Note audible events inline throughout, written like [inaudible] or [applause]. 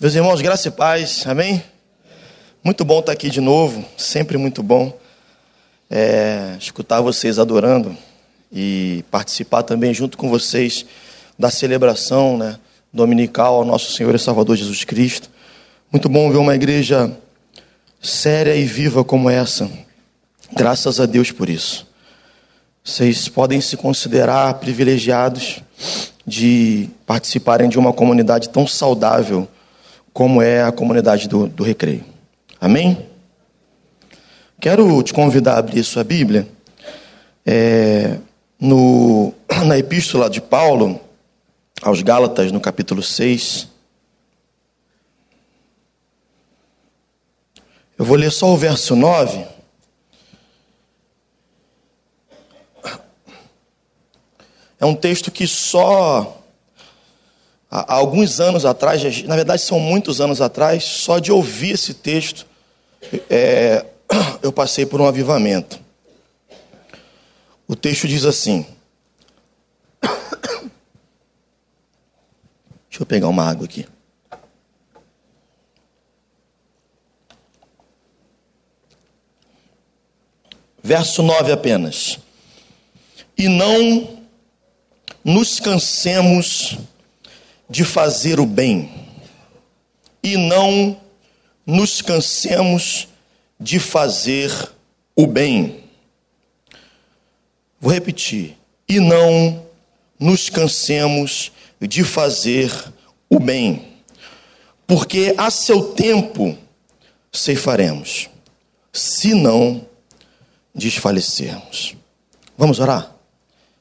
Meus irmãos, graça e paz, amém? Muito bom estar aqui de novo, sempre muito bom é, escutar vocês adorando e participar também junto com vocês da celebração né, dominical ao nosso Senhor e Salvador Jesus Cristo. Muito bom ver uma igreja séria e viva como essa. Graças a Deus por isso. Vocês podem se considerar privilegiados de participarem de uma comunidade tão saudável como é a comunidade do, do recreio. Amém? Quero te convidar a abrir sua Bíblia é, no, [clears throat] na epístola de Paulo aos Gálatas, no capítulo 6. Eu vou ler só o verso 9. É um texto que só há alguns anos atrás, na verdade são muitos anos atrás, só de ouvir esse texto, é, [coughs] eu passei por um avivamento. O texto diz assim. [coughs] Deixa eu pegar uma água aqui. Verso 9 apenas. E não nos cansemos fazer o bem e não nos cansemos de fazer o bem. Vou repetir. E não nos cansemos de fazer o bem, porque a seu tempo ceifaremos, se não desfalecermos. Vamos orar?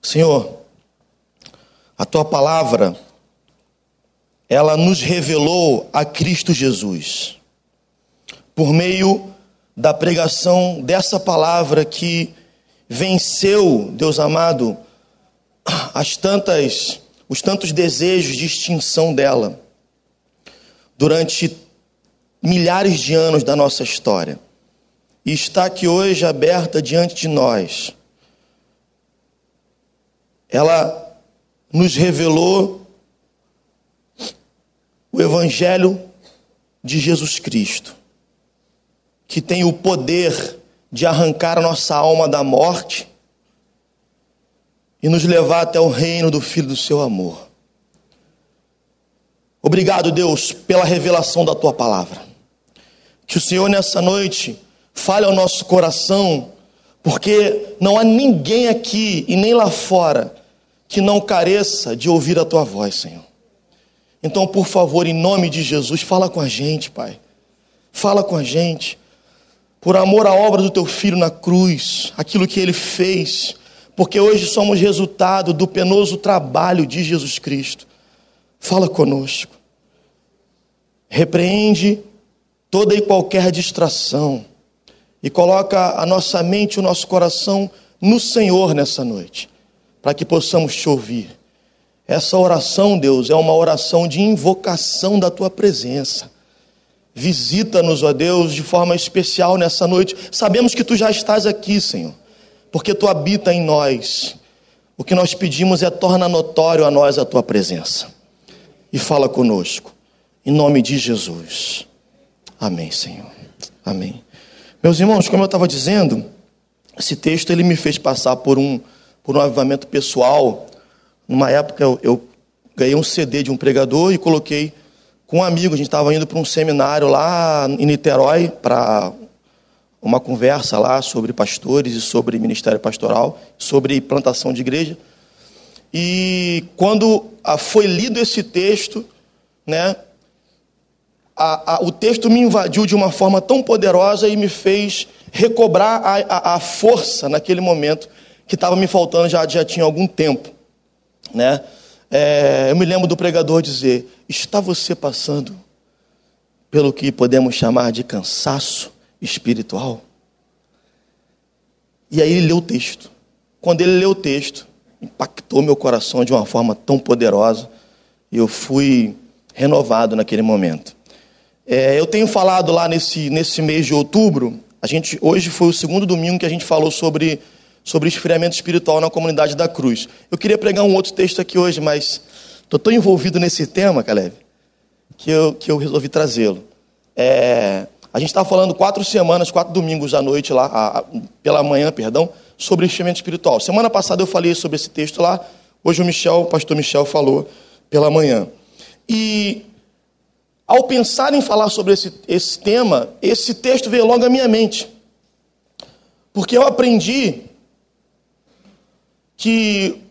Senhor, a tua palavra ela nos revelou a Cristo Jesus. Por meio da pregação dessa palavra que venceu, Deus amado, as tantas os tantos desejos de extinção dela durante milhares de anos da nossa história. E está aqui hoje aberta diante de nós. Ela nos revelou o Evangelho de Jesus Cristo, que tem o poder de arrancar a nossa alma da morte e nos levar até o reino do Filho do seu amor. Obrigado, Deus, pela revelação da tua palavra. Que o Senhor nessa noite fale ao nosso coração, porque não há ninguém aqui e nem lá fora que não careça de ouvir a tua voz, Senhor. Então, por favor, em nome de Jesus, fala com a gente, Pai. Fala com a gente. Por amor à obra do teu filho na cruz, aquilo que ele fez, porque hoje somos resultado do penoso trabalho de Jesus Cristo. Fala conosco. Repreende toda e qualquer distração e coloca a nossa mente e o nosso coração no Senhor nessa noite, para que possamos te ouvir essa oração, Deus, é uma oração de invocação da tua presença. Visita-nos, ó Deus, de forma especial nessa noite. Sabemos que tu já estás aqui, Senhor, porque tu habita em nós. O que nós pedimos é torna notório a nós a tua presença. E fala conosco, em nome de Jesus. Amém, Senhor. Amém. Meus irmãos, como eu estava dizendo, esse texto ele me fez passar por um por um avivamento pessoal numa época eu, eu ganhei um CD de um pregador e coloquei com um amigo. A gente estava indo para um seminário lá em Niterói para uma conversa lá sobre pastores e sobre ministério pastoral, sobre plantação de igreja. E quando foi lido esse texto, né, a, a, o texto me invadiu de uma forma tão poderosa e me fez recobrar a, a força naquele momento que estava me faltando já, já tinha algum tempo. Né? É, eu me lembro do pregador dizer: Está você passando pelo que podemos chamar de cansaço espiritual? E aí ele leu o texto. Quando ele leu o texto, impactou meu coração de uma forma tão poderosa. E eu fui renovado naquele momento. É, eu tenho falado lá nesse, nesse mês de outubro. A gente hoje foi o segundo domingo que a gente falou sobre sobre esfriamento espiritual na comunidade da cruz. Eu queria pregar um outro texto aqui hoje, mas estou tão envolvido nesse tema, Caleb, que eu, que eu resolvi trazê-lo. É, a gente estava falando quatro semanas, quatro domingos à noite, lá, a, a, pela manhã, perdão, sobre investimento espiritual. Semana passada eu falei sobre esse texto lá, hoje o Michel, o pastor Michel falou pela manhã. E ao pensar em falar sobre esse, esse tema, esse texto veio logo à minha mente. Porque eu aprendi que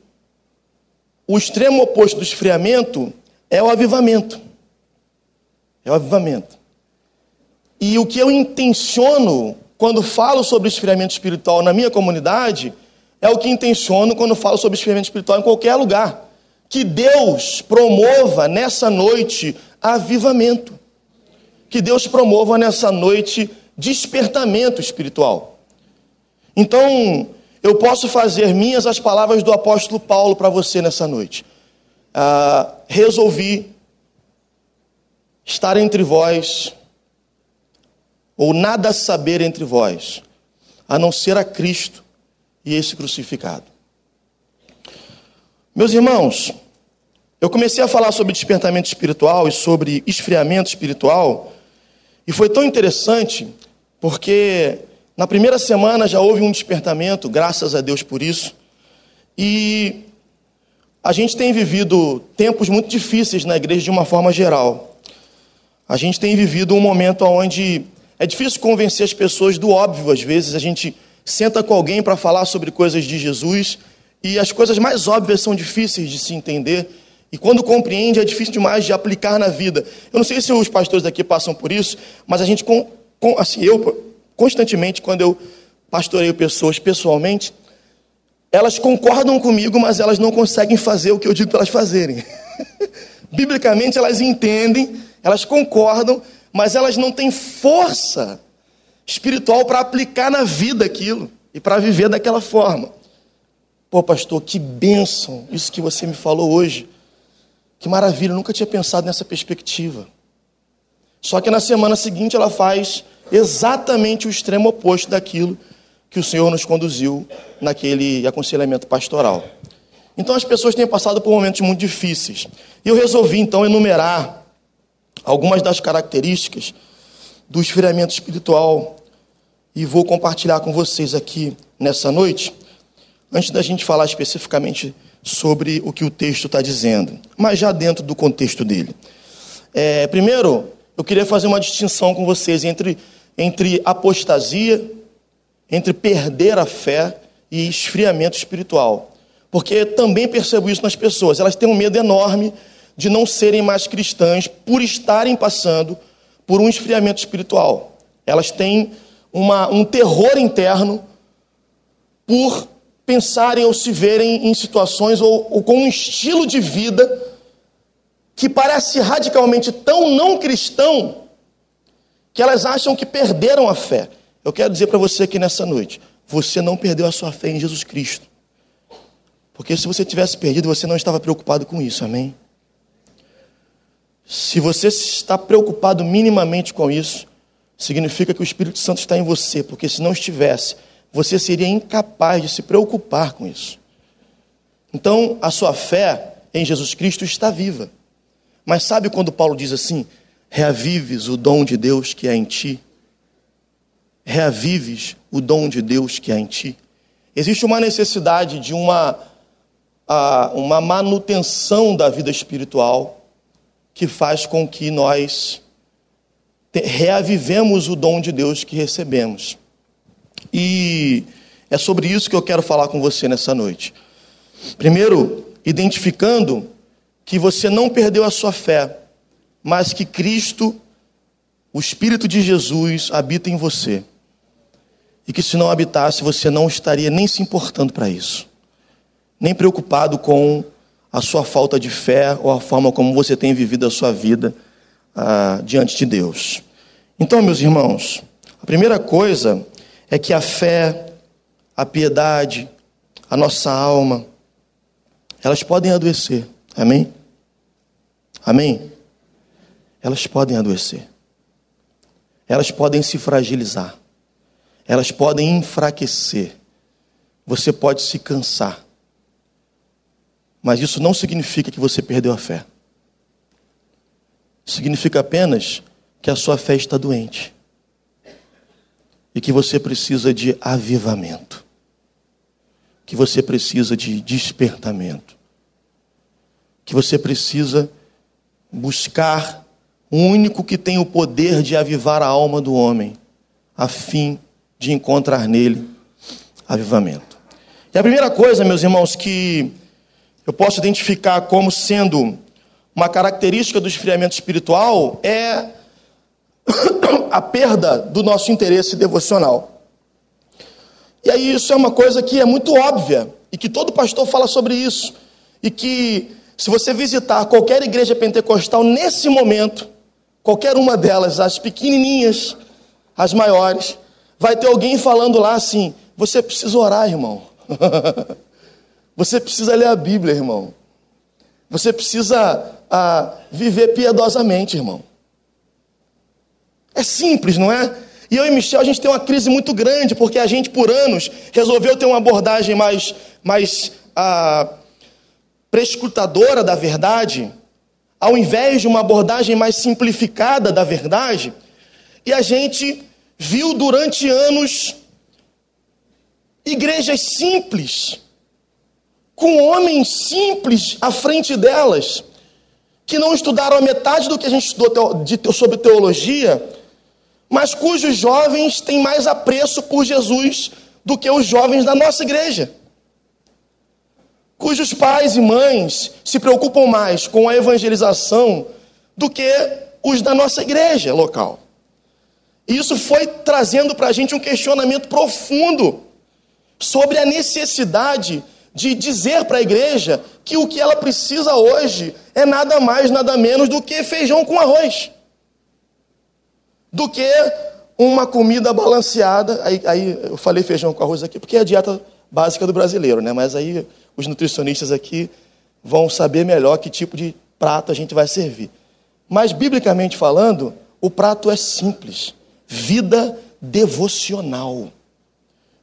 o extremo oposto do esfriamento é o avivamento. É o avivamento. E o que eu intenciono quando falo sobre esfriamento espiritual na minha comunidade é o que intenciono quando falo sobre esfriamento espiritual em qualquer lugar. Que Deus promova nessa noite avivamento. Que Deus promova nessa noite despertamento espiritual. Então, eu posso fazer minhas as palavras do apóstolo Paulo para você nessa noite. Ah, resolvi estar entre vós, ou nada saber entre vós, a não ser a Cristo e esse crucificado. Meus irmãos, eu comecei a falar sobre despertamento espiritual e sobre esfriamento espiritual, e foi tão interessante, porque na primeira semana já houve um despertamento, graças a Deus por isso, e a gente tem vivido tempos muito difíceis na igreja de uma forma geral. A gente tem vivido um momento onde é difícil convencer as pessoas do óbvio, às vezes a gente senta com alguém para falar sobre coisas de Jesus e as coisas mais óbvias são difíceis de se entender. E quando compreende, é difícil demais de aplicar na vida. Eu não sei se os pastores daqui passam por isso, mas a gente, assim, eu constantemente, quando eu pastoreio pessoas pessoalmente, elas concordam comigo, mas elas não conseguem fazer o que eu digo para elas fazerem. [laughs] Biblicamente, elas entendem, elas concordam, mas elas não têm força espiritual para aplicar na vida aquilo e para viver daquela forma. Pô, pastor, que bênção isso que você me falou hoje. Que maravilha, eu nunca tinha pensado nessa perspectiva. Só que na semana seguinte ela faz exatamente o extremo oposto daquilo que o Senhor nos conduziu naquele aconselhamento pastoral. Então as pessoas têm passado por momentos muito difíceis. E eu resolvi então enumerar algumas das características do esfriamento espiritual e vou compartilhar com vocês aqui nessa noite, antes da gente falar especificamente sobre o que o texto está dizendo, mas já dentro do contexto dele. É, primeiro, eu queria fazer uma distinção com vocês entre, entre apostasia, entre perder a fé e esfriamento espiritual. Porque também percebo isso nas pessoas, elas têm um medo enorme de não serem mais cristãs por estarem passando por um esfriamento espiritual. Elas têm uma, um terror interno por pensarem ou se verem em situações ou, ou com um estilo de vida que parece radicalmente tão não cristão que elas acham que perderam a fé. Eu quero dizer para você aqui nessa noite: você não perdeu a sua fé em Jesus Cristo. Porque se você tivesse perdido, você não estava preocupado com isso, amém? Se você está preocupado minimamente com isso, significa que o Espírito Santo está em você, porque se não estivesse, você seria incapaz de se preocupar com isso. Então, a sua fé em Jesus Cristo está viva. Mas sabe quando Paulo diz assim: reavives o dom de Deus que há em ti? Reavives o dom de Deus que há em ti? Existe uma necessidade de uma, uma manutenção da vida espiritual que faz com que nós reavivemos o dom de Deus que recebemos. E é sobre isso que eu quero falar com você nessa noite. Primeiro, identificando que você não perdeu a sua fé, mas que Cristo, o Espírito de Jesus, habita em você. E que se não habitasse, você não estaria nem se importando para isso, nem preocupado com a sua falta de fé ou a forma como você tem vivido a sua vida ah, diante de Deus. Então, meus irmãos, a primeira coisa é que a fé, a piedade, a nossa alma, elas podem adoecer. Amém? Amém? Elas podem adoecer. Elas podem se fragilizar. Elas podem enfraquecer. Você pode se cansar. Mas isso não significa que você perdeu a fé. significa apenas que a sua fé está doente e que você precisa de avivamento, que você precisa de despertamento, que você precisa buscar o único que tem o poder de avivar a alma do homem, a fim de encontrar nele avivamento. E a primeira coisa, meus irmãos, que eu posso identificar como sendo uma característica do esfriamento espiritual é [coughs] a perda do nosso interesse devocional. E aí isso é uma coisa que é muito óbvia e que todo pastor fala sobre isso e que se você visitar qualquer igreja pentecostal nesse momento, qualquer uma delas, as pequenininhas, as maiores, vai ter alguém falando lá assim: você precisa orar, irmão. [laughs] você precisa ler a Bíblia, irmão. Você precisa ah, viver piedosamente, irmão. É simples, não é? E eu e Michel, a gente tem uma crise muito grande, porque a gente, por anos, resolveu ter uma abordagem mais, mais ah, prescrutadora da verdade, ao invés de uma abordagem mais simplificada da verdade, e a gente viu durante anos igrejas simples, com homens simples à frente delas, que não estudaram a metade do que a gente estudou sobre teologia, mas cujos jovens têm mais apreço por Jesus do que os jovens da nossa igreja cujos pais e mães se preocupam mais com a evangelização do que os da nossa igreja local. E isso foi trazendo para a gente um questionamento profundo sobre a necessidade de dizer para a igreja que o que ela precisa hoje é nada mais, nada menos do que feijão com arroz, do que uma comida balanceada. Aí, aí eu falei feijão com arroz aqui porque é a dieta básica do brasileiro, né? Mas aí os nutricionistas aqui vão saber melhor que tipo de prato a gente vai servir. Mas, biblicamente falando, o prato é simples: vida devocional.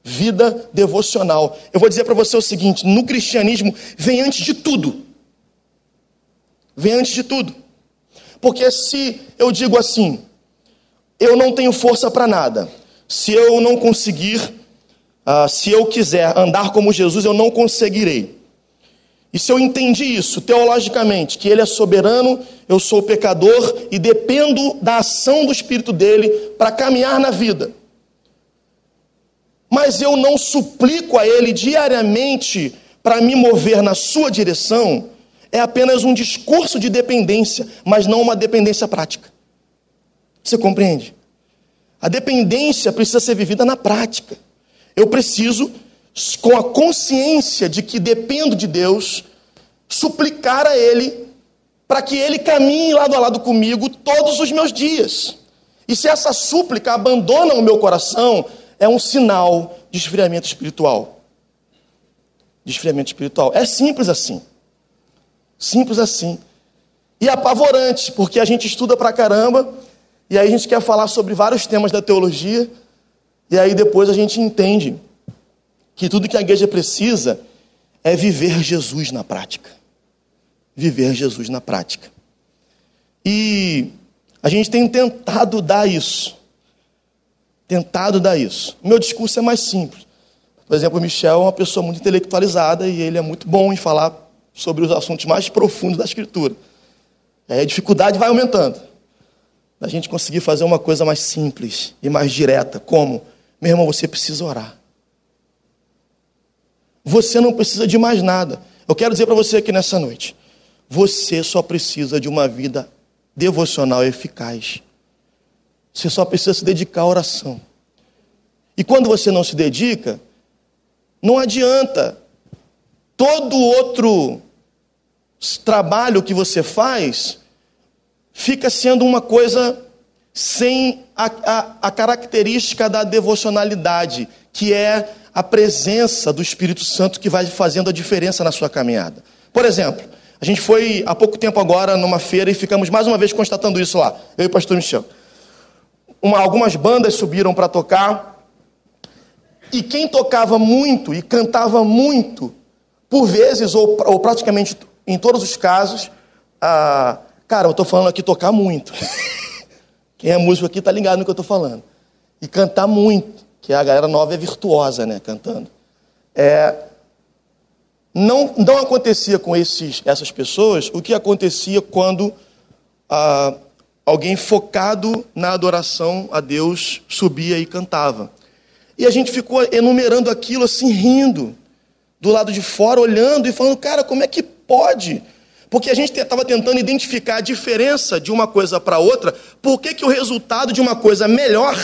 Vida devocional. Eu vou dizer para você o seguinte: no cristianismo, vem antes de tudo. Vem antes de tudo. Porque se eu digo assim, eu não tenho força para nada, se eu não conseguir ah, se eu quiser andar como Jesus, eu não conseguirei. E se eu entendi isso teologicamente, que Ele é soberano, eu sou pecador e dependo da ação do Espírito dele para caminhar na vida. Mas eu não suplico a Ele diariamente para me mover na Sua direção, é apenas um discurso de dependência, mas não uma dependência prática. Você compreende? A dependência precisa ser vivida na prática. Eu preciso, com a consciência de que dependo de Deus, suplicar a Ele para que Ele caminhe lado a lado comigo todos os meus dias. E se essa súplica abandona o meu coração, é um sinal de esfriamento espiritual. De esfriamento espiritual. É simples assim. Simples assim. E apavorante, porque a gente estuda pra caramba, e aí a gente quer falar sobre vários temas da teologia, e aí depois a gente entende que tudo que a igreja precisa é viver Jesus na prática. Viver Jesus na prática. E a gente tem tentado dar isso. Tentado dar isso. O meu discurso é mais simples. Por exemplo, o Michel é uma pessoa muito intelectualizada e ele é muito bom em falar sobre os assuntos mais profundos da Escritura. Aí a dificuldade vai aumentando. A gente conseguir fazer uma coisa mais simples e mais direta, como meu irmão, você precisa orar. Você não precisa de mais nada. Eu quero dizer para você aqui nessa noite: você só precisa de uma vida devocional eficaz. Você só precisa se dedicar à oração. E quando você não se dedica, não adianta. Todo outro trabalho que você faz fica sendo uma coisa sem a, a, a característica da devocionalidade, que é a presença do Espírito Santo que vai fazendo a diferença na sua caminhada. Por exemplo, a gente foi há pouco tempo agora numa feira e ficamos mais uma vez constatando isso lá, eu e o pastor Michel. Uma, algumas bandas subiram para tocar, e quem tocava muito e cantava muito, por vezes, ou, ou praticamente em todos os casos, ah, Cara, eu estou falando aqui tocar muito. [laughs] Quem é músico aqui está ligado no que eu estou falando. E cantar muito, que a galera nova é virtuosa, né, cantando. É, não, não acontecia com esses, essas pessoas o que acontecia quando ah, alguém focado na adoração a Deus subia e cantava. E a gente ficou enumerando aquilo assim, rindo, do lado de fora, olhando e falando, cara, como é que pode? Porque a gente estava tentando identificar a diferença de uma coisa para outra, por que, que o resultado de uma coisa melhor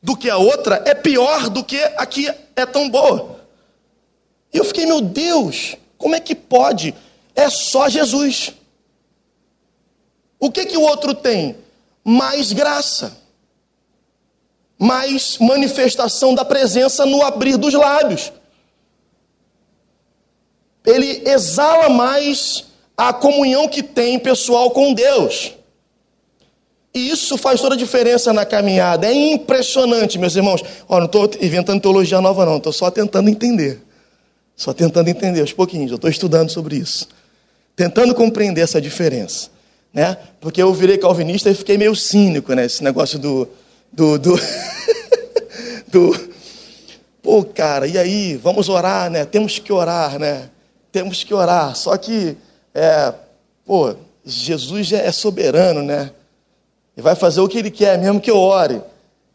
do que a outra é pior do que a que é tão boa. E eu fiquei, meu Deus, como é que pode? É só Jesus. O que que o outro tem? Mais graça. Mais manifestação da presença no abrir dos lábios. Ele exala mais a comunhão que tem pessoal com Deus. E isso faz toda a diferença na caminhada. É impressionante, meus irmãos. Ó, não estou inventando teologia nova, não. Estou só tentando entender. Só tentando entender aos pouquinhos. Eu estou estudando sobre isso. Tentando compreender essa diferença. Né? Porque eu virei calvinista e fiquei meio cínico, né? Esse negócio do. do, do, [laughs] do Pô, cara, e aí? Vamos orar, né? Temos que orar, né? Temos que orar. Só que, é, pô, Jesus é soberano, né? E vai fazer o que ele quer, mesmo que eu ore.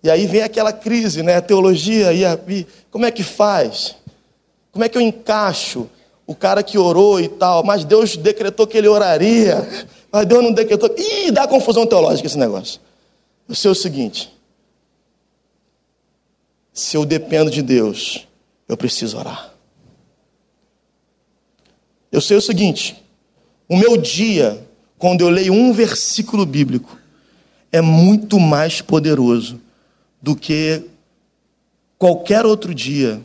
E aí vem aquela crise, né? Teologia, e, e como é que faz? Como é que eu encaixo o cara que orou e tal? Mas Deus decretou que ele oraria, mas Deus não decretou. Ih, dá confusão teológica esse negócio. Eu sei o seguinte: se eu dependo de Deus, eu preciso orar. Eu sei o seguinte: o meu dia, quando eu leio um versículo bíblico, é muito mais poderoso do que qualquer outro dia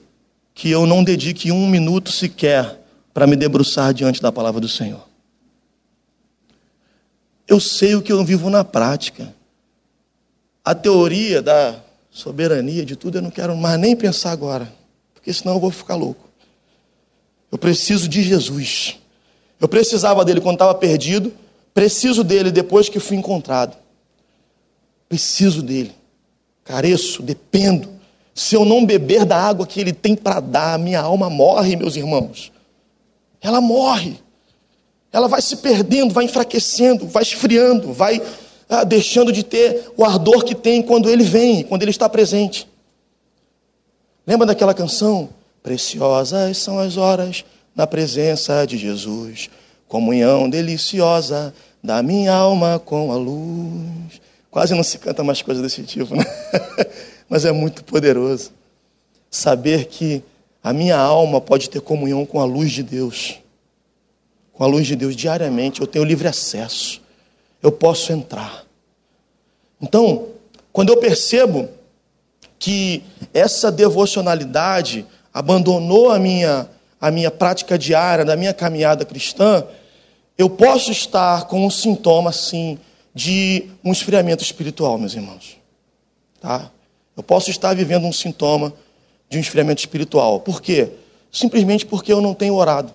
que eu não dedique um minuto sequer para me debruçar diante da palavra do Senhor. Eu sei o que eu vivo na prática. A teoria da soberania de tudo eu não quero mais nem pensar agora, porque senão eu vou ficar louco. Eu preciso de Jesus. Eu precisava dele quando estava perdido, preciso dele depois que fui encontrado. Preciso dele. Careço, dependo. Se eu não beber da água que ele tem para dar, minha alma morre, meus irmãos. Ela morre. Ela vai se perdendo, vai enfraquecendo, vai esfriando, vai ah, deixando de ter o ardor que tem quando ele vem, quando ele está presente. Lembra daquela canção? Preciosas são as horas na presença de Jesus, comunhão deliciosa da minha alma com a luz. Quase não se canta mais coisa desse tipo, né? [laughs] Mas é muito poderoso saber que a minha alma pode ter comunhão com a luz de Deus. Com a luz de Deus diariamente, eu tenho livre acesso. Eu posso entrar. Então, quando eu percebo que essa devocionalidade abandonou a minha a minha prática diária, da minha caminhada cristã, eu posso estar com um sintoma assim de um esfriamento espiritual, meus irmãos. Tá? Eu posso estar vivendo um sintoma de um esfriamento espiritual. Por quê? Simplesmente porque eu não tenho orado.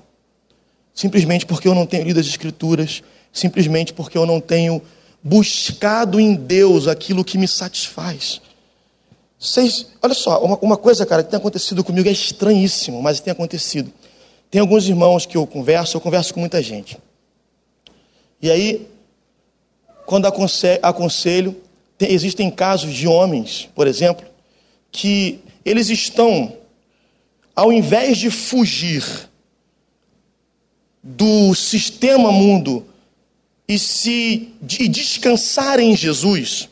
Simplesmente porque eu não tenho lido as Escrituras. Simplesmente porque eu não tenho buscado em Deus aquilo que me satisfaz. Vocês, olha só, uma, uma coisa, cara, que tem acontecido comigo é estranhíssimo, mas tem acontecido. Tem alguns irmãos que eu converso, eu converso com muita gente. E aí, quando aconselho, tem, existem casos de homens, por exemplo, que eles estão, ao invés de fugir do sistema mundo e se de descansar em Jesus,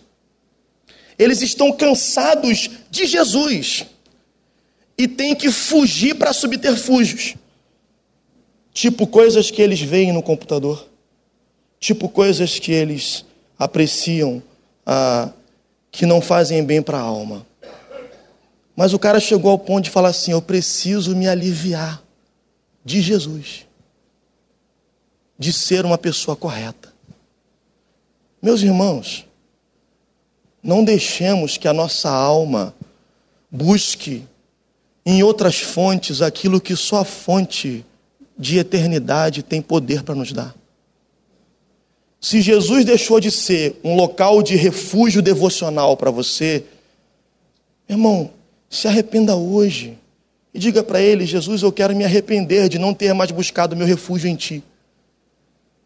eles estão cansados de Jesus e têm que fugir para subterfúgios, tipo coisas que eles veem no computador tipo coisas que eles apreciam, ah, que não fazem bem para a alma. Mas o cara chegou ao ponto de falar assim: eu preciso me aliviar de Jesus, de ser uma pessoa correta. Meus irmãos, não deixemos que a nossa alma busque em outras fontes aquilo que só a fonte de eternidade tem poder para nos dar. Se Jesus deixou de ser um local de refúgio devocional para você, irmão, se arrependa hoje e diga para ele: Jesus, eu quero me arrepender de não ter mais buscado meu refúgio em ti.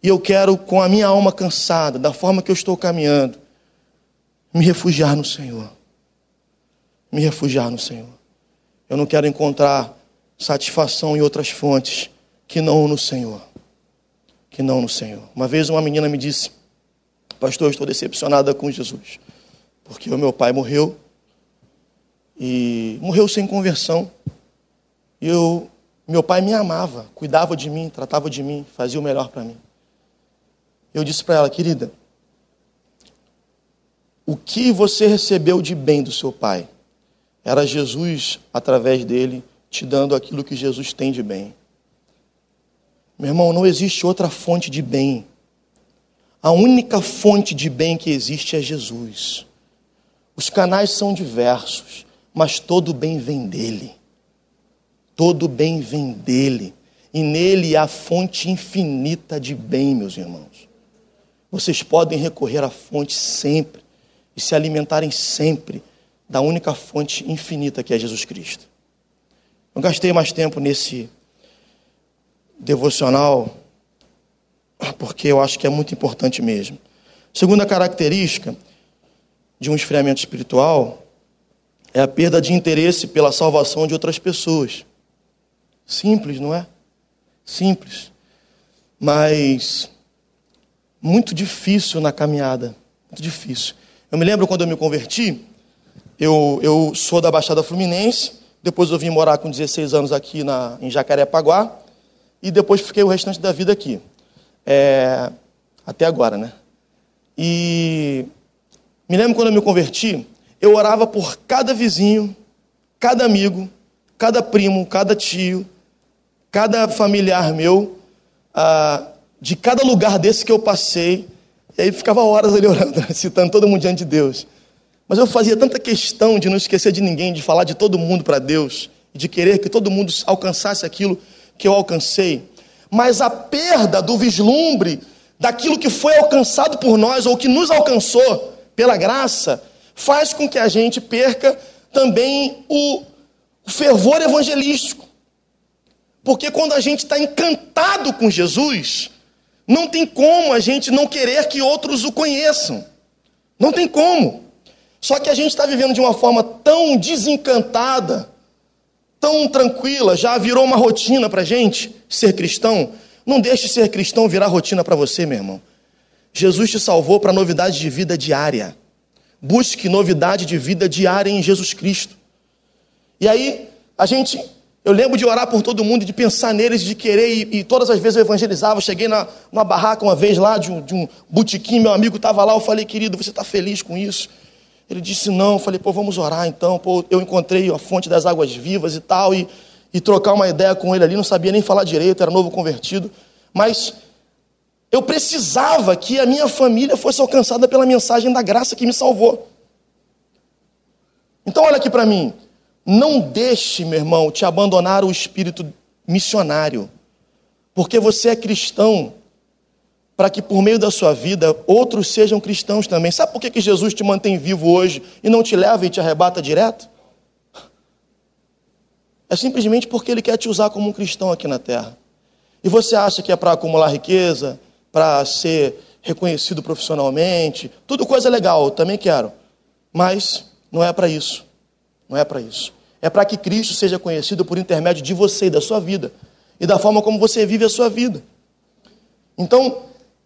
E eu quero, com a minha alma cansada, da forma que eu estou caminhando, me refugiar no Senhor. Me refugiar no Senhor. Eu não quero encontrar satisfação em outras fontes que não no Senhor. Que não no Senhor. Uma vez uma menina me disse: Pastor, eu estou decepcionada com Jesus, porque o meu pai morreu e morreu sem conversão. E eu, meu pai me amava, cuidava de mim, tratava de mim, fazia o melhor para mim. Eu disse para ela, querida, o que você recebeu de bem do seu pai era Jesus, através dele, te dando aquilo que Jesus tem de bem. Meu irmão, não existe outra fonte de bem. A única fonte de bem que existe é Jesus. Os canais são diversos, mas todo bem vem dele. Todo bem vem dele. E nele há fonte infinita de bem, meus irmãos. Vocês podem recorrer à fonte sempre e se alimentarem sempre da única fonte infinita que é Jesus Cristo. Não gastei mais tempo nesse devocional, porque eu acho que é muito importante mesmo. Segunda característica de um esfriamento espiritual é a perda de interesse pela salvação de outras pessoas. Simples, não é? Simples. Mas muito difícil na caminhada. Muito difícil. Eu me lembro quando eu me converti, eu, eu sou da Baixada Fluminense, depois eu vim morar com 16 anos aqui na, em Jacarepaguá, e depois fiquei o restante da vida aqui. É, até agora, né? E me lembro quando eu me converti, eu orava por cada vizinho, cada amigo, cada primo, cada tio, cada familiar meu, ah, de cada lugar desse que eu passei, e aí ficava horas ali orando, [laughs] citando todo mundo diante de Deus. Mas eu fazia tanta questão de não esquecer de ninguém, de falar de todo mundo para Deus, de querer que todo mundo alcançasse aquilo que eu alcancei. Mas a perda do vislumbre daquilo que foi alcançado por nós, ou que nos alcançou pela graça, faz com que a gente perca também o fervor evangelístico. Porque quando a gente está encantado com Jesus, não tem como a gente não querer que outros o conheçam. Não tem como. Só que a gente está vivendo de uma forma tão desencantada, tão tranquila, já virou uma rotina para a gente ser cristão. Não deixe ser cristão virar rotina para você, meu irmão. Jesus te salvou para novidade de vida diária. Busque novidade de vida diária em Jesus Cristo. E aí, a gente eu lembro de orar por todo mundo, de pensar neles, de querer, e, e todas as vezes eu evangelizava. cheguei na, numa barraca uma vez lá, de um, de um botequim, meu amigo estava lá, eu falei, querido, você está feliz com isso? Ele disse, não. Eu falei, pô, vamos orar então. Pô, eu encontrei a fonte das águas vivas e tal, e, e trocar uma ideia com ele ali, não sabia nem falar direito, era novo convertido. Mas eu precisava que a minha família fosse alcançada pela mensagem da graça que me salvou. Então, olha aqui para mim. Não deixe, meu irmão, te abandonar o espírito missionário, porque você é cristão, para que por meio da sua vida outros sejam cristãos também. Sabe por que, Jesus te mantém vivo hoje e não te leva e te arrebata direto? É simplesmente porque Ele quer te usar como um cristão aqui na terra. E você acha que é para acumular riqueza, para ser reconhecido profissionalmente, tudo coisa legal, eu também quero. Mas não é para isso. Não é para isso. É para que Cristo seja conhecido por intermédio de você e da sua vida. E da forma como você vive a sua vida. Então,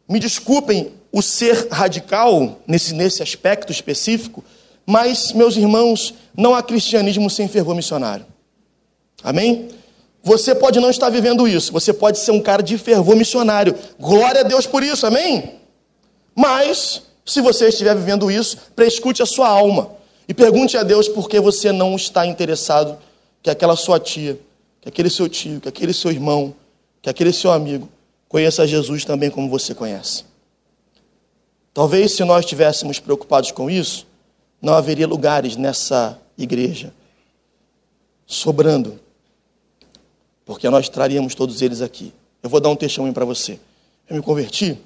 me desculpem o ser radical nesse, nesse aspecto específico, mas, meus irmãos, não há cristianismo sem fervor missionário. Amém? Você pode não estar vivendo isso, você pode ser um cara de fervor missionário. Glória a Deus por isso, amém? Mas, se você estiver vivendo isso, prescute a sua alma. E pergunte a Deus por que você não está interessado que aquela sua tia, que aquele seu tio, que aquele seu irmão, que aquele seu amigo conheça Jesus também como você conhece. Talvez se nós estivéssemos preocupados com isso, não haveria lugares nessa igreja sobrando, porque nós traríamos todos eles aqui. Eu vou dar um testemunho para você. Eu me converti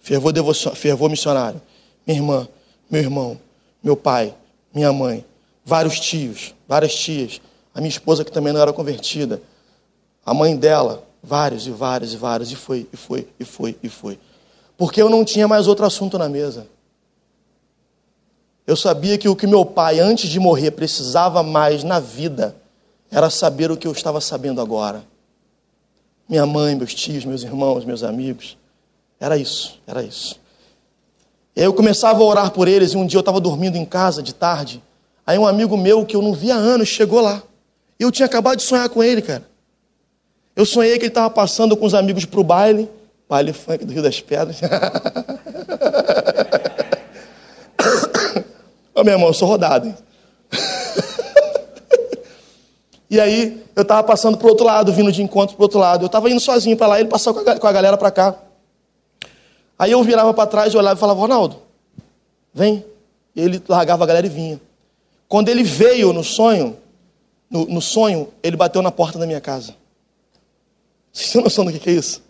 fervor, devoção, fervor missionário. Minha irmã, meu irmão, meu pai, minha mãe, vários tios, várias tias, a minha esposa que também não era convertida, a mãe dela, vários e vários e vários, e foi, e foi, e foi, e foi. Porque eu não tinha mais outro assunto na mesa. Eu sabia que o que meu pai, antes de morrer, precisava mais na vida era saber o que eu estava sabendo agora. Minha mãe, meus tios, meus irmãos, meus amigos. Era isso, era isso. E aí eu começava a orar por eles, e um dia eu estava dormindo em casa de tarde. Aí um amigo meu que eu não via há anos chegou lá. E eu tinha acabado de sonhar com ele, cara. Eu sonhei que ele estava passando com os amigos para o baile, baile funk do Rio das Pedras. [laughs] Ô meu irmão, eu sou rodado, hein? [laughs] E aí eu estava passando para outro lado, vindo de encontro para outro lado. Eu estava indo sozinho para lá, ele passou com a galera para cá. Aí eu virava para trás, olhava e falava, Ronaldo, vem. E ele largava a galera e vinha. Quando ele veio no sonho, no, no sonho, ele bateu na porta da minha casa. Vocês têm noção do que é isso?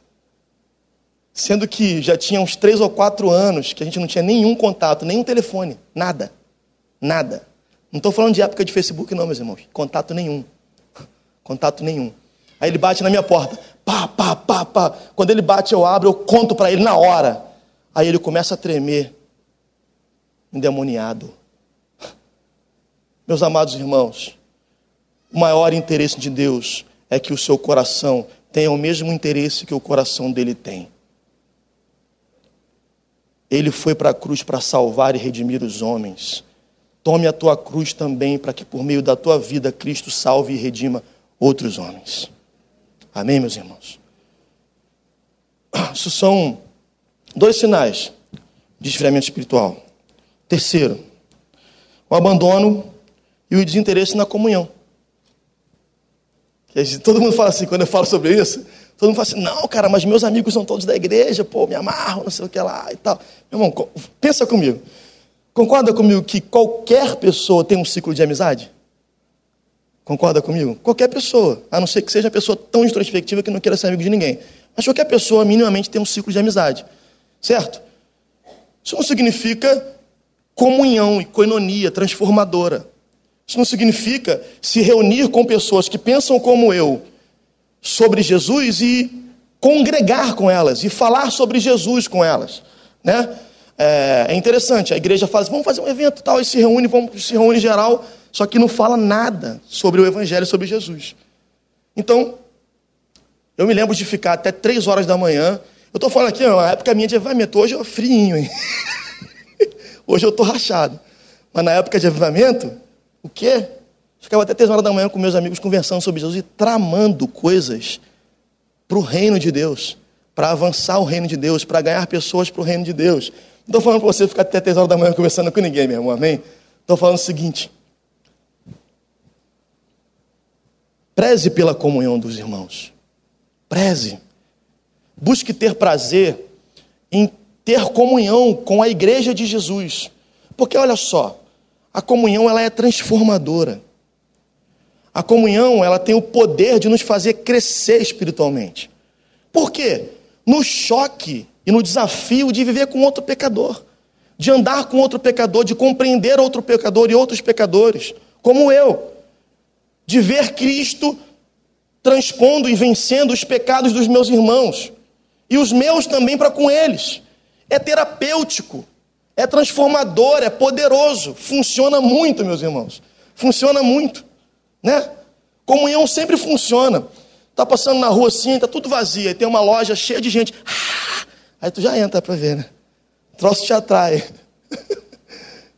Sendo que já tinha uns três ou quatro anos que a gente não tinha nenhum contato, nenhum telefone, nada. Nada. Não estou falando de época de Facebook, não, meus irmãos. Contato nenhum. Contato nenhum. Aí ele bate na minha porta. Pá, pá, pá, pá. Quando ele bate, eu abro, eu conto para ele na hora. Aí ele começa a tremer. Endemoniado. Meus amados irmãos, o maior interesse de Deus é que o seu coração tenha o mesmo interesse que o coração dele tem. Ele foi para a cruz para salvar e redimir os homens. Tome a tua cruz também, para que por meio da tua vida Cristo salve e redima outros homens. Amém, meus irmãos? Isso são dois sinais de esfriamento espiritual. Terceiro, o abandono e o desinteresse na comunhão. Todo mundo fala assim, quando eu falo sobre isso, todo mundo fala assim, não, cara, mas meus amigos são todos da igreja, pô, me amarro, não sei o que lá e tal. Meu irmão, pensa comigo. Concorda comigo que qualquer pessoa tem um ciclo de amizade? Concorda comigo? Qualquer pessoa, a não ser que seja uma pessoa tão introspectiva que não queira ser amigo de ninguém. Mas qualquer pessoa minimamente tem um ciclo de amizade. Certo? Isso não significa comunhão e coinonia transformadora. Isso não significa se reunir com pessoas que pensam como eu sobre Jesus e congregar com elas e falar sobre Jesus com elas, né? É, é interessante, a igreja assim, vamos fazer um evento tal, e se reúne, vamos, se reúne geral, só que não fala nada sobre o evangelho, sobre Jesus. Então, eu me lembro de ficar até três horas da manhã, eu estou falando aqui, na época minha de avivamento, hoje eu friinho, hein? [laughs] hoje eu estou rachado. Mas na época de avivamento, o quê? Ficava até três horas da manhã com meus amigos conversando sobre Jesus e tramando coisas para o reino de Deus, para avançar o reino de Deus, para ganhar pessoas para o reino de Deus. Não estou falando para você ficar até 3 horas da manhã conversando com ninguém, meu irmão, amém? Estou falando o seguinte: preze pela comunhão dos irmãos, preze, busque ter prazer em ter comunhão com a igreja de Jesus, porque olha só, a comunhão ela é transformadora. A comunhão ela tem o poder de nos fazer crescer espiritualmente. Por quê? No choque e no desafio de viver com outro pecador, de andar com outro pecador, de compreender outro pecador e outros pecadores, como eu, de ver Cristo transpondo e vencendo os pecados dos meus irmãos e os meus também para com eles. É terapêutico, é transformador, é poderoso, funciona muito, meus irmãos. Funciona muito, né? Comunhão sempre funciona. Tá passando na rua assim, tá tudo vazio, tem uma loja cheia de gente. Ah, Aí tu já entra para ver, né? O troço te atrai.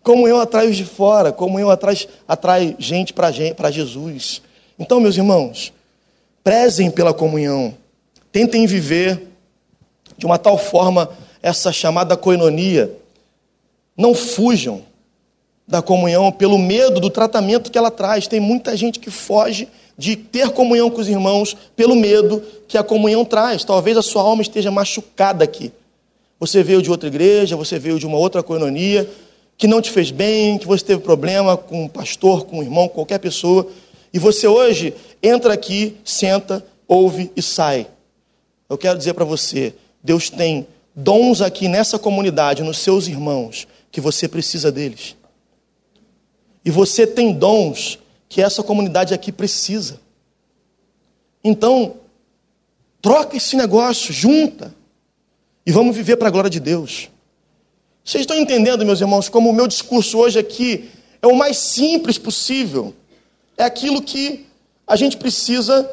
Comunhão atrai os de fora, comunhão atrai, atrai gente para Jesus. Então, meus irmãos, prezem pela comunhão, tentem viver de uma tal forma essa chamada coinonia. Não fujam da comunhão pelo medo do tratamento que ela traz. Tem muita gente que foge de ter comunhão com os irmãos pelo medo que a comunhão traz. Talvez a sua alma esteja machucada aqui. Você veio de outra igreja, você veio de uma outra coinonia, que não te fez bem, que você teve problema com um pastor, com um irmão, qualquer pessoa, e você hoje entra aqui, senta, ouve e sai. Eu quero dizer para você, Deus tem dons aqui nessa comunidade, nos seus irmãos, que você precisa deles. E você tem dons que essa comunidade aqui precisa. Então, troca esse negócio, junta. E vamos viver para a glória de Deus. Vocês estão entendendo, meus irmãos, como o meu discurso hoje aqui é o mais simples possível. É aquilo que a gente precisa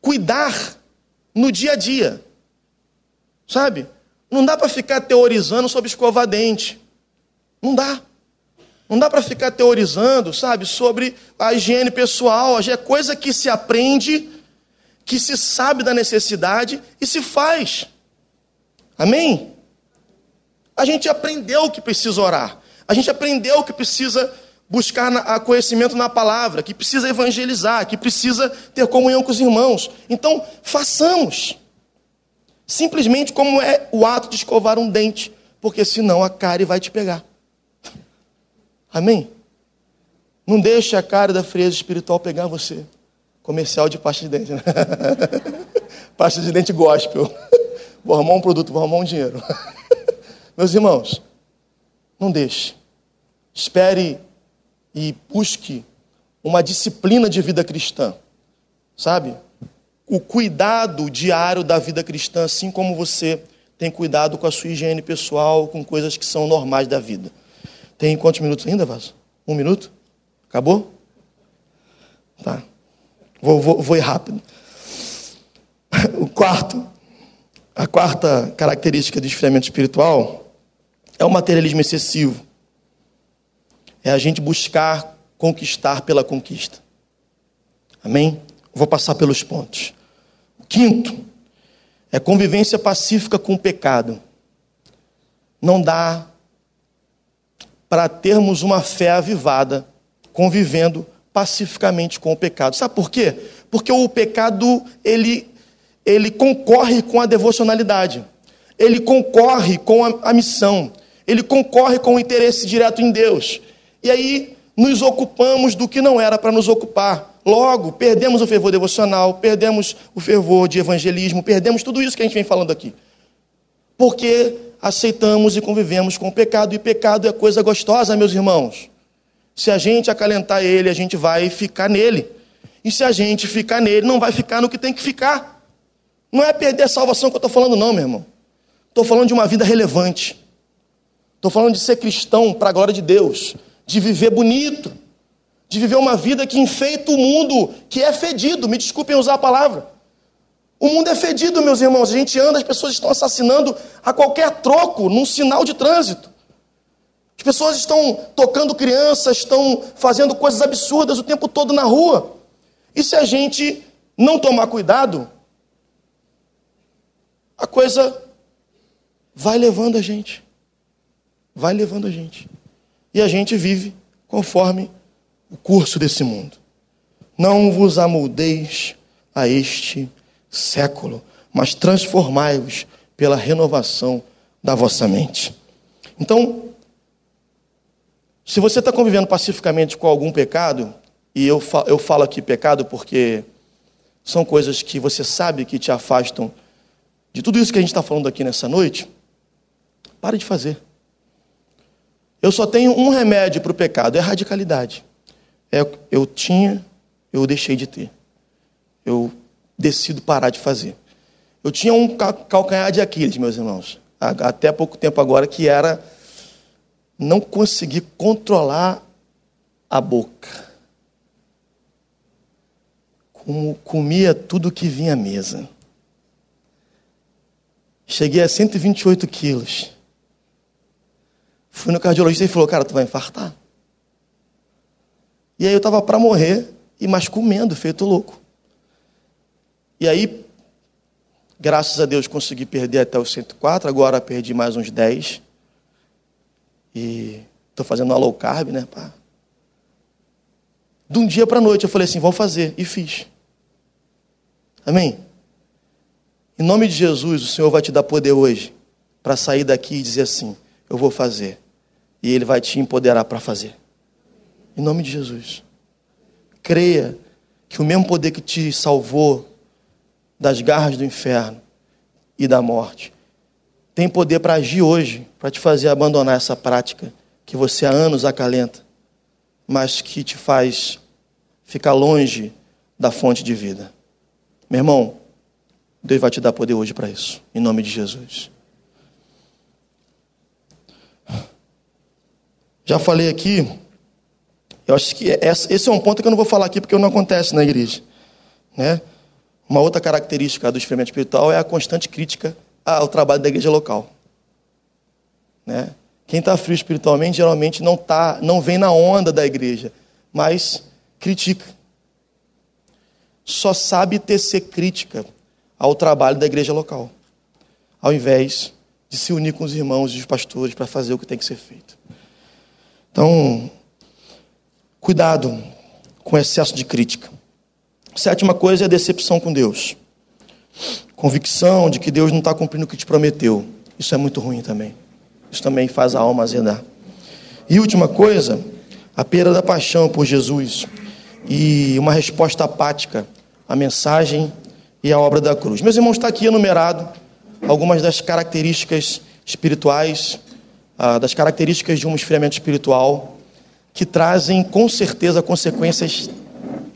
cuidar no dia a dia. Sabe? Não dá para ficar teorizando sobre escovar dente. Não dá. Não dá para ficar teorizando, sabe, sobre a higiene pessoal. É coisa que se aprende, que se sabe da necessidade e se faz. Amém? A gente aprendeu que precisa orar. A gente aprendeu que precisa buscar conhecimento na palavra, que precisa evangelizar, que precisa ter comunhão com os irmãos. Então, façamos. Simplesmente como é o ato de escovar um dente, porque senão a cárie vai te pegar. Amém? Não deixe a cara da frieza espiritual pegar você. Comercial de pasta de dente, né? [laughs] pasta de dente gospel. Vou arrumar um produto, vou arrumar um dinheiro. [laughs] Meus irmãos, não deixe. Espere e busque uma disciplina de vida cristã, sabe? O cuidado diário da vida cristã, assim como você tem cuidado com a sua higiene pessoal, com coisas que são normais da vida. Tem quantos minutos ainda, Vaso? Um minuto? Acabou? Tá. Vou, vou, vou ir rápido. [laughs] O quarto, a quarta característica do esfriamento espiritual é o materialismo excessivo é a gente buscar conquistar pela conquista. Amém? Vou passar pelos pontos. Quinto é convivência pacífica com o pecado. Não dá para termos uma fé avivada convivendo pacificamente com o pecado. Sabe por quê? Porque o pecado ele ele concorre com a devocionalidade. Ele concorre com a, a missão. Ele concorre com o interesse direto em Deus. E aí nos ocupamos do que não era para nos ocupar. Logo, perdemos o fervor devocional, perdemos o fervor de evangelismo, perdemos tudo isso que a gente vem falando aqui. Porque aceitamos e convivemos com o pecado, e pecado é coisa gostosa, meus irmãos. Se a gente acalentar ele, a gente vai ficar nele. E se a gente ficar nele, não vai ficar no que tem que ficar. Não é perder a salvação que eu estou falando, não, meu irmão. Estou falando de uma vida relevante. Estou falando de ser cristão para a glória de Deus de viver bonito, de viver uma vida que enfeita o mundo que é fedido. Me desculpem usar a palavra. O mundo é fedido, meus irmãos. A gente anda, as pessoas estão assassinando a qualquer troco, num sinal de trânsito. As pessoas estão tocando crianças, estão fazendo coisas absurdas o tempo todo na rua. E se a gente não tomar cuidado, a coisa vai levando a gente. Vai levando a gente e a gente vive conforme o curso desse mundo. Não vos amoldeis a este século, mas transformai-vos pela renovação da vossa mente. Então, se você está convivendo pacificamente com algum pecado, e eu falo, eu falo aqui pecado porque são coisas que você sabe que te afastam de tudo isso que a gente está falando aqui nessa noite, pare de fazer. Eu só tenho um remédio para o pecado, é radicalidade. É, eu tinha, eu deixei de ter. Eu decido parar de fazer. Eu tinha um calcanhar de Aquiles, meus irmãos, até pouco tempo agora, que era não conseguir controlar a boca. Como comia tudo que vinha à mesa. Cheguei a 128 quilos. Fui no cardiologista e falou: Cara, tu vai infartar. E aí eu estava para morrer, e mas comendo, feito louco. E aí, graças a Deus, consegui perder até os 104, agora perdi mais uns 10. E estou fazendo uma low carb, né? Pá. De um dia para noite eu falei assim: vou fazer. E fiz. Amém? Em nome de Jesus, o Senhor vai te dar poder hoje para sair daqui e dizer assim: eu vou fazer. E Ele vai te empoderar para fazer. Em nome de Jesus. Creia que o mesmo poder que te salvou das garras do inferno e da morte tem poder para agir hoje, para te fazer abandonar essa prática que você há anos acalenta, mas que te faz ficar longe da fonte de vida. Meu irmão, Deus vai te dar poder hoje para isso, em nome de Jesus. Já falei aqui, eu acho que esse é um ponto que eu não vou falar aqui porque não acontece na igreja. Né? Uma outra característica do experimento espiritual é a constante crítica ao trabalho da igreja local. Né? Quem está frio espiritualmente geralmente não, tá, não vem na onda da igreja, mas critica. Só sabe tecer crítica ao trabalho da igreja local, ao invés de se unir com os irmãos e os pastores para fazer o que tem que ser feito. Então, cuidado com excesso de crítica. Sétima coisa é a decepção com Deus. Convicção de que Deus não está cumprindo o que te prometeu. Isso é muito ruim também. Isso também faz a alma azedar. E última coisa, a perda da paixão por Jesus e uma resposta apática à mensagem e à obra da cruz. Meus irmãos, está aqui enumerado algumas das características espirituais, ah, das características de um esfriamento espiritual, que trazem com certeza consequências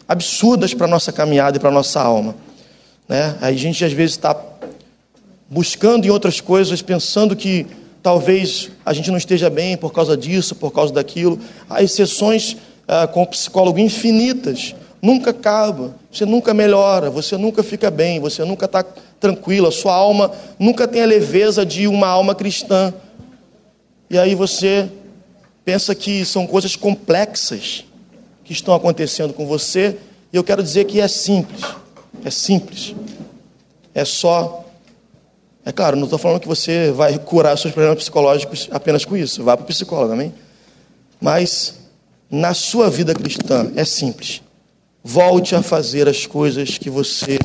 absurdas para a nossa caminhada e para a nossa alma. Né? A gente às vezes está buscando em outras coisas, pensando que talvez a gente não esteja bem por causa disso, por causa daquilo. As sessões ah, com o psicólogo infinitas, nunca acaba, você nunca melhora, você nunca fica bem, você nunca está tranquilo, a sua alma nunca tem a leveza de uma alma cristã. E aí você pensa que são coisas complexas que estão acontecendo com você, e eu quero dizer que é simples. É simples. É só é claro, não estou falando que você vai curar seus problemas psicológicos apenas com isso. Vá para o psicólogo, amém? Mas na sua vida cristã é simples. Volte a fazer as coisas que você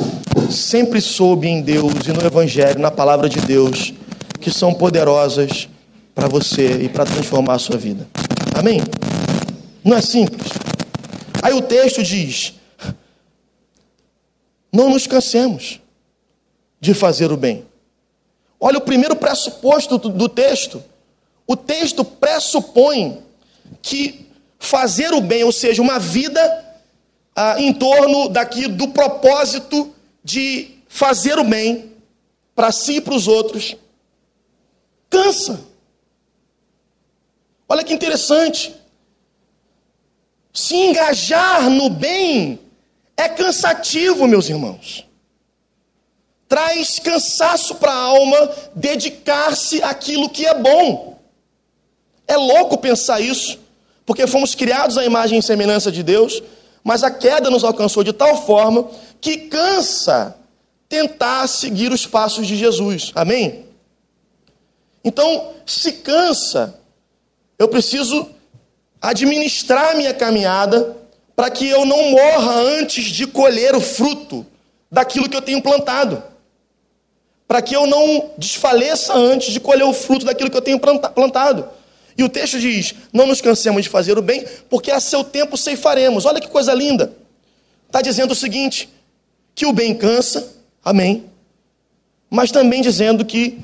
sempre soube em Deus e no Evangelho, na palavra de Deus, que são poderosas para você e para transformar a sua vida. Amém? Não é simples. Aí o texto diz: não nos cansemos de fazer o bem. Olha o primeiro pressuposto do, texto. O texto pressupõe que fazer o bem, ou seja, uma vida ah, em torno daqui do propósito de fazer o bem para si e para os outros, cansa. Olha que interessante. Se engajar no bem é cansativo, meus irmãos. Traz cansaço para a alma dedicar-se àquilo que é bom. É louco pensar isso, porque fomos criados à imagem e semelhança de Deus, mas a queda nos alcançou de tal forma que cansa tentar seguir os passos de Jesus. Amém? Então, se cansa, eu preciso administrar minha caminhada para que eu não morra antes de colher o fruto daquilo que eu tenho plantado para que eu não desfaleça antes de colher o fruto daquilo que eu tenho plantado. E o texto diz: Não nos cansemos de fazer o bem, porque a seu tempo ceifaremos. Olha que coisa linda. Está dizendo o seguinte: que o bem cansa, amém. Mas também dizendo que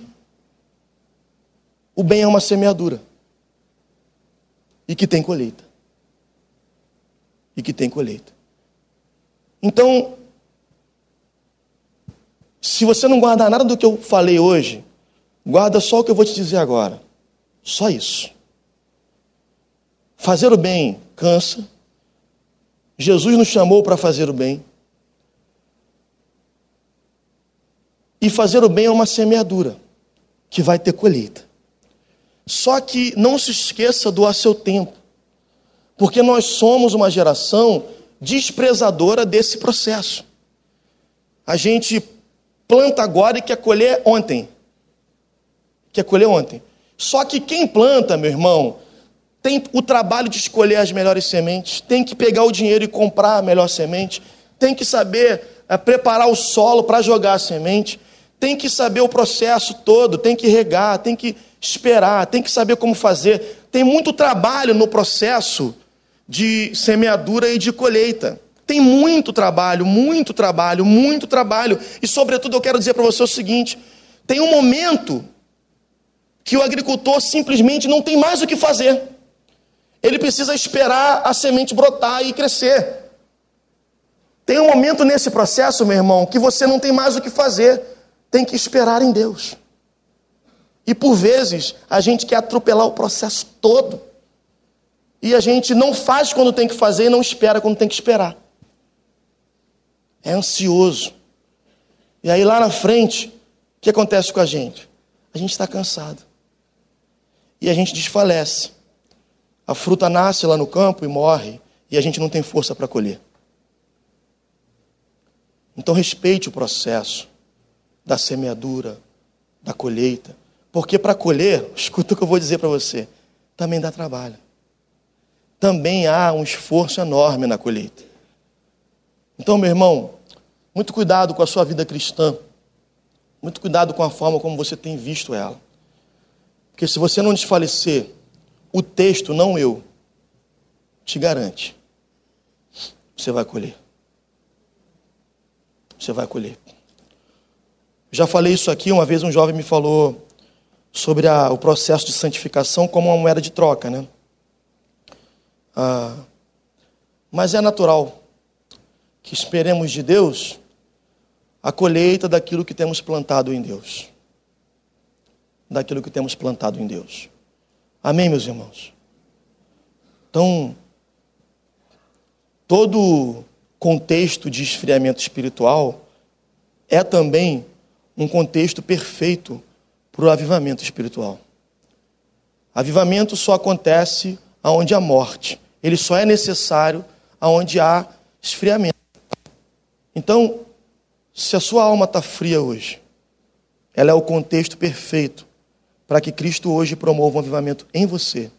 o bem é uma semeadura e que tem colheita. E que tem colheita. Então, se você não guardar nada do que eu falei hoje, guarda só o que eu vou te dizer agora. Só isso. Fazer o bem cansa. Jesus nos chamou para fazer o bem. E fazer o bem é uma semeadura que vai ter colheita. Só que não se esqueça do a seu tempo, porque nós somos uma geração desprezadora desse processo. A gente planta agora e quer colher ontem. Quer colher ontem. Só que quem planta, meu irmão, tem o trabalho de escolher as melhores sementes, tem que pegar o dinheiro e comprar a melhor semente, tem que saber é, preparar o solo para jogar a semente, tem que saber o processo todo, tem que regar, tem que esperar, tem que saber como fazer. Tem muito trabalho no processo de semeadura e de colheita. Tem muito trabalho, muito trabalho, muito trabalho. E, sobretudo, eu quero dizer para você o seguinte: tem um momento que o agricultor simplesmente não tem mais o que fazer. Ele precisa esperar a semente brotar e crescer. Tem um momento nesse processo, meu irmão, que você não tem mais o que fazer, tem que esperar em Deus. E por vezes a gente quer atropelar o processo todo. E a gente não faz quando tem que fazer e não espera quando tem que esperar. É ansioso. E aí lá na frente, o que acontece com a gente? A gente está cansado. E a gente desfalece. A fruta nasce lá no campo e morre, e a gente não tem força para colher. Então respeite o processo da semeadura, da colheita, porque para colher, [laughs] escuta o que eu vou dizer para você, também dá trabalho. Também há um esforço enorme na colheita. Então, meu irmão, muito cuidado com a sua vida cristã. Muito cuidado com a forma como você tem visto ela. Porque se você não desfalecer, o texto, não eu, te garante, você vai colher. Você vai colher. Já falei isso aqui, uma vez um jovem me falou sobre a, o processo de santificação como uma moeda de troca, né? Ah, mas é natural que esperemos de Deus a colheita daquilo que temos plantado em Deus. Daquilo que temos plantado em Deus. Amém, meus irmãos? Então, todo contexto de esfriamento espiritual é também um contexto perfeito para o avivamento espiritual. Avivamento só acontece aonde há morte. Ele só é necessário aonde há esfriamento. Então, se a sua alma está fria hoje, ela é o contexto perfeito para que Cristo hoje promova um avivamento em você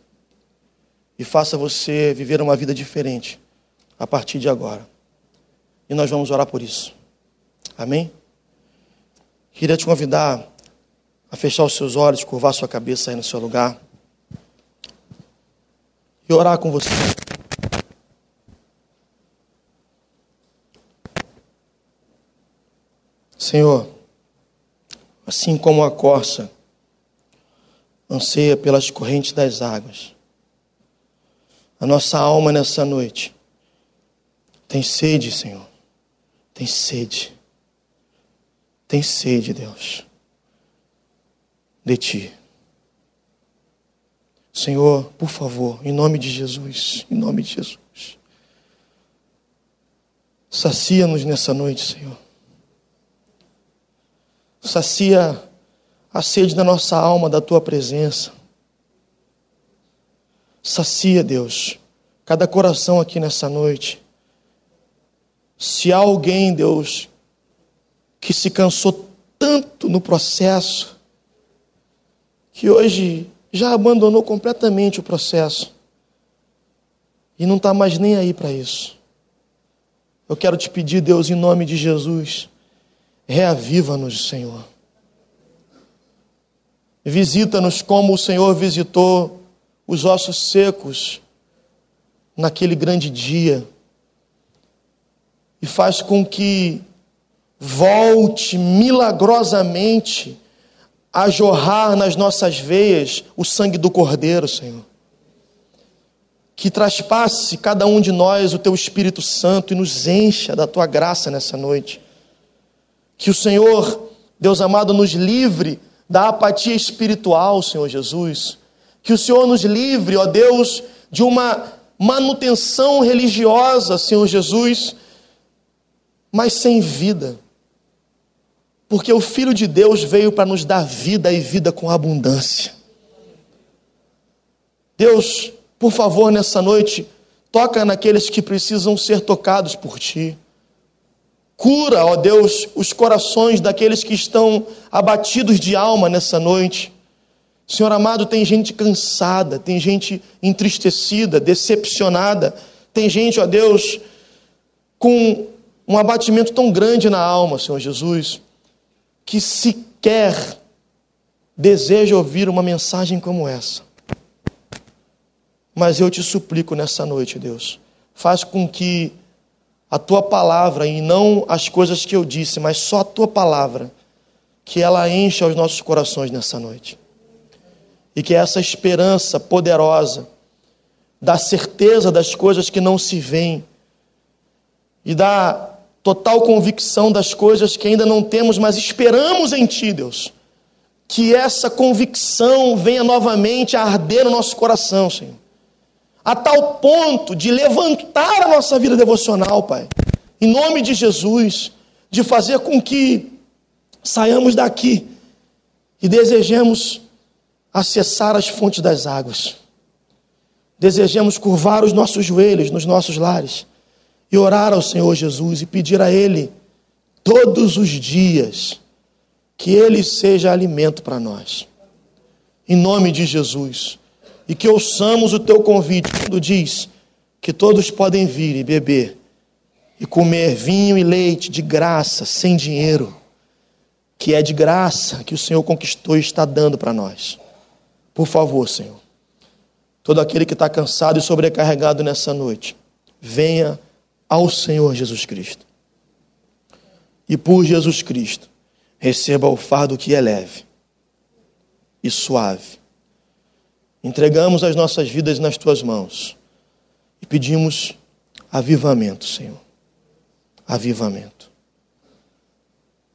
e faça você viver uma vida diferente a partir de agora. E nós vamos orar por isso. Amém? Queria te convidar a fechar os seus olhos, curvar sua cabeça aí no seu lugar e orar com você. Senhor, assim como a corça anseia pelas correntes das águas. A nossa alma nessa noite tem sede, Senhor. Tem sede. Tem sede, Deus, de Ti. Senhor, por favor, em nome de Jesus, em nome de Jesus, sacia-nos nessa noite, Senhor. Sacia a sede da nossa alma, da tua presença. Sacia, Deus, cada coração aqui nessa noite. Se há alguém, Deus, que se cansou tanto no processo, que hoje já abandonou completamente o processo e não está mais nem aí para isso. Eu quero te pedir, Deus, em nome de Jesus, reaviva-nos, Senhor. Visita-nos como o Senhor visitou os ossos secos naquele grande dia. E faz com que volte milagrosamente a jorrar nas nossas veias o sangue do Cordeiro, Senhor. Que traspasse cada um de nós o teu Espírito Santo e nos encha da tua graça nessa noite. Que o Senhor, Deus amado, nos livre da apatia espiritual, Senhor Jesus. Que o Senhor nos livre, ó Deus, de uma manutenção religiosa, Senhor Jesus, mas sem vida. Porque o Filho de Deus veio para nos dar vida e vida com abundância. Deus, por favor, nessa noite, toca naqueles que precisam ser tocados por Ti. Cura, ó Deus, os corações daqueles que estão abatidos de alma nessa noite. Senhor amado, tem gente cansada, tem gente entristecida, decepcionada, tem gente, ó Deus, com um abatimento tão grande na alma, Senhor Jesus, que sequer deseja ouvir uma mensagem como essa. Mas eu te suplico nessa noite, Deus, faz com que a tua palavra e não as coisas que eu disse, mas só a tua palavra, que ela encha os nossos corações nessa noite. e que essa esperança poderosa, da certeza das coisas que não se veem e da total convicção das coisas que ainda não temos, mas esperamos em Ti, Deus. Que essa convicção venha novamente a arder no nosso coração, Senhor. A tal ponto de levantar a nossa vida devocional, Pai. Em nome de Jesus, de fazer com que saiamos daqui e desejemos acessar as fontes das águas. Desejemos curvar os nossos joelhos nos nossos lares e orar ao Senhor Jesus e pedir a Ele todos os dias que Ele seja alimento para nós. Em nome de Jesus. E que ouçamos o teu convite quando diz que todos podem vir e beber e comer vinho e leite de graça, sem dinheiro, que é de graça que o Senhor conquistou e está dando para nós. Por favor, Senhor, todo aquele que está cansado e sobrecarregado nessa noite, venha ao Senhor Jesus Cristo. E por Jesus Cristo, receba o fardo que é leve e suave. Entregamos as nossas vidas nas tuas mãos e pedimos avivamento, Senhor. Avivamento.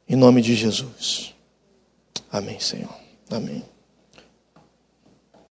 Em nome de Jesus. Amém, Senhor. Amém.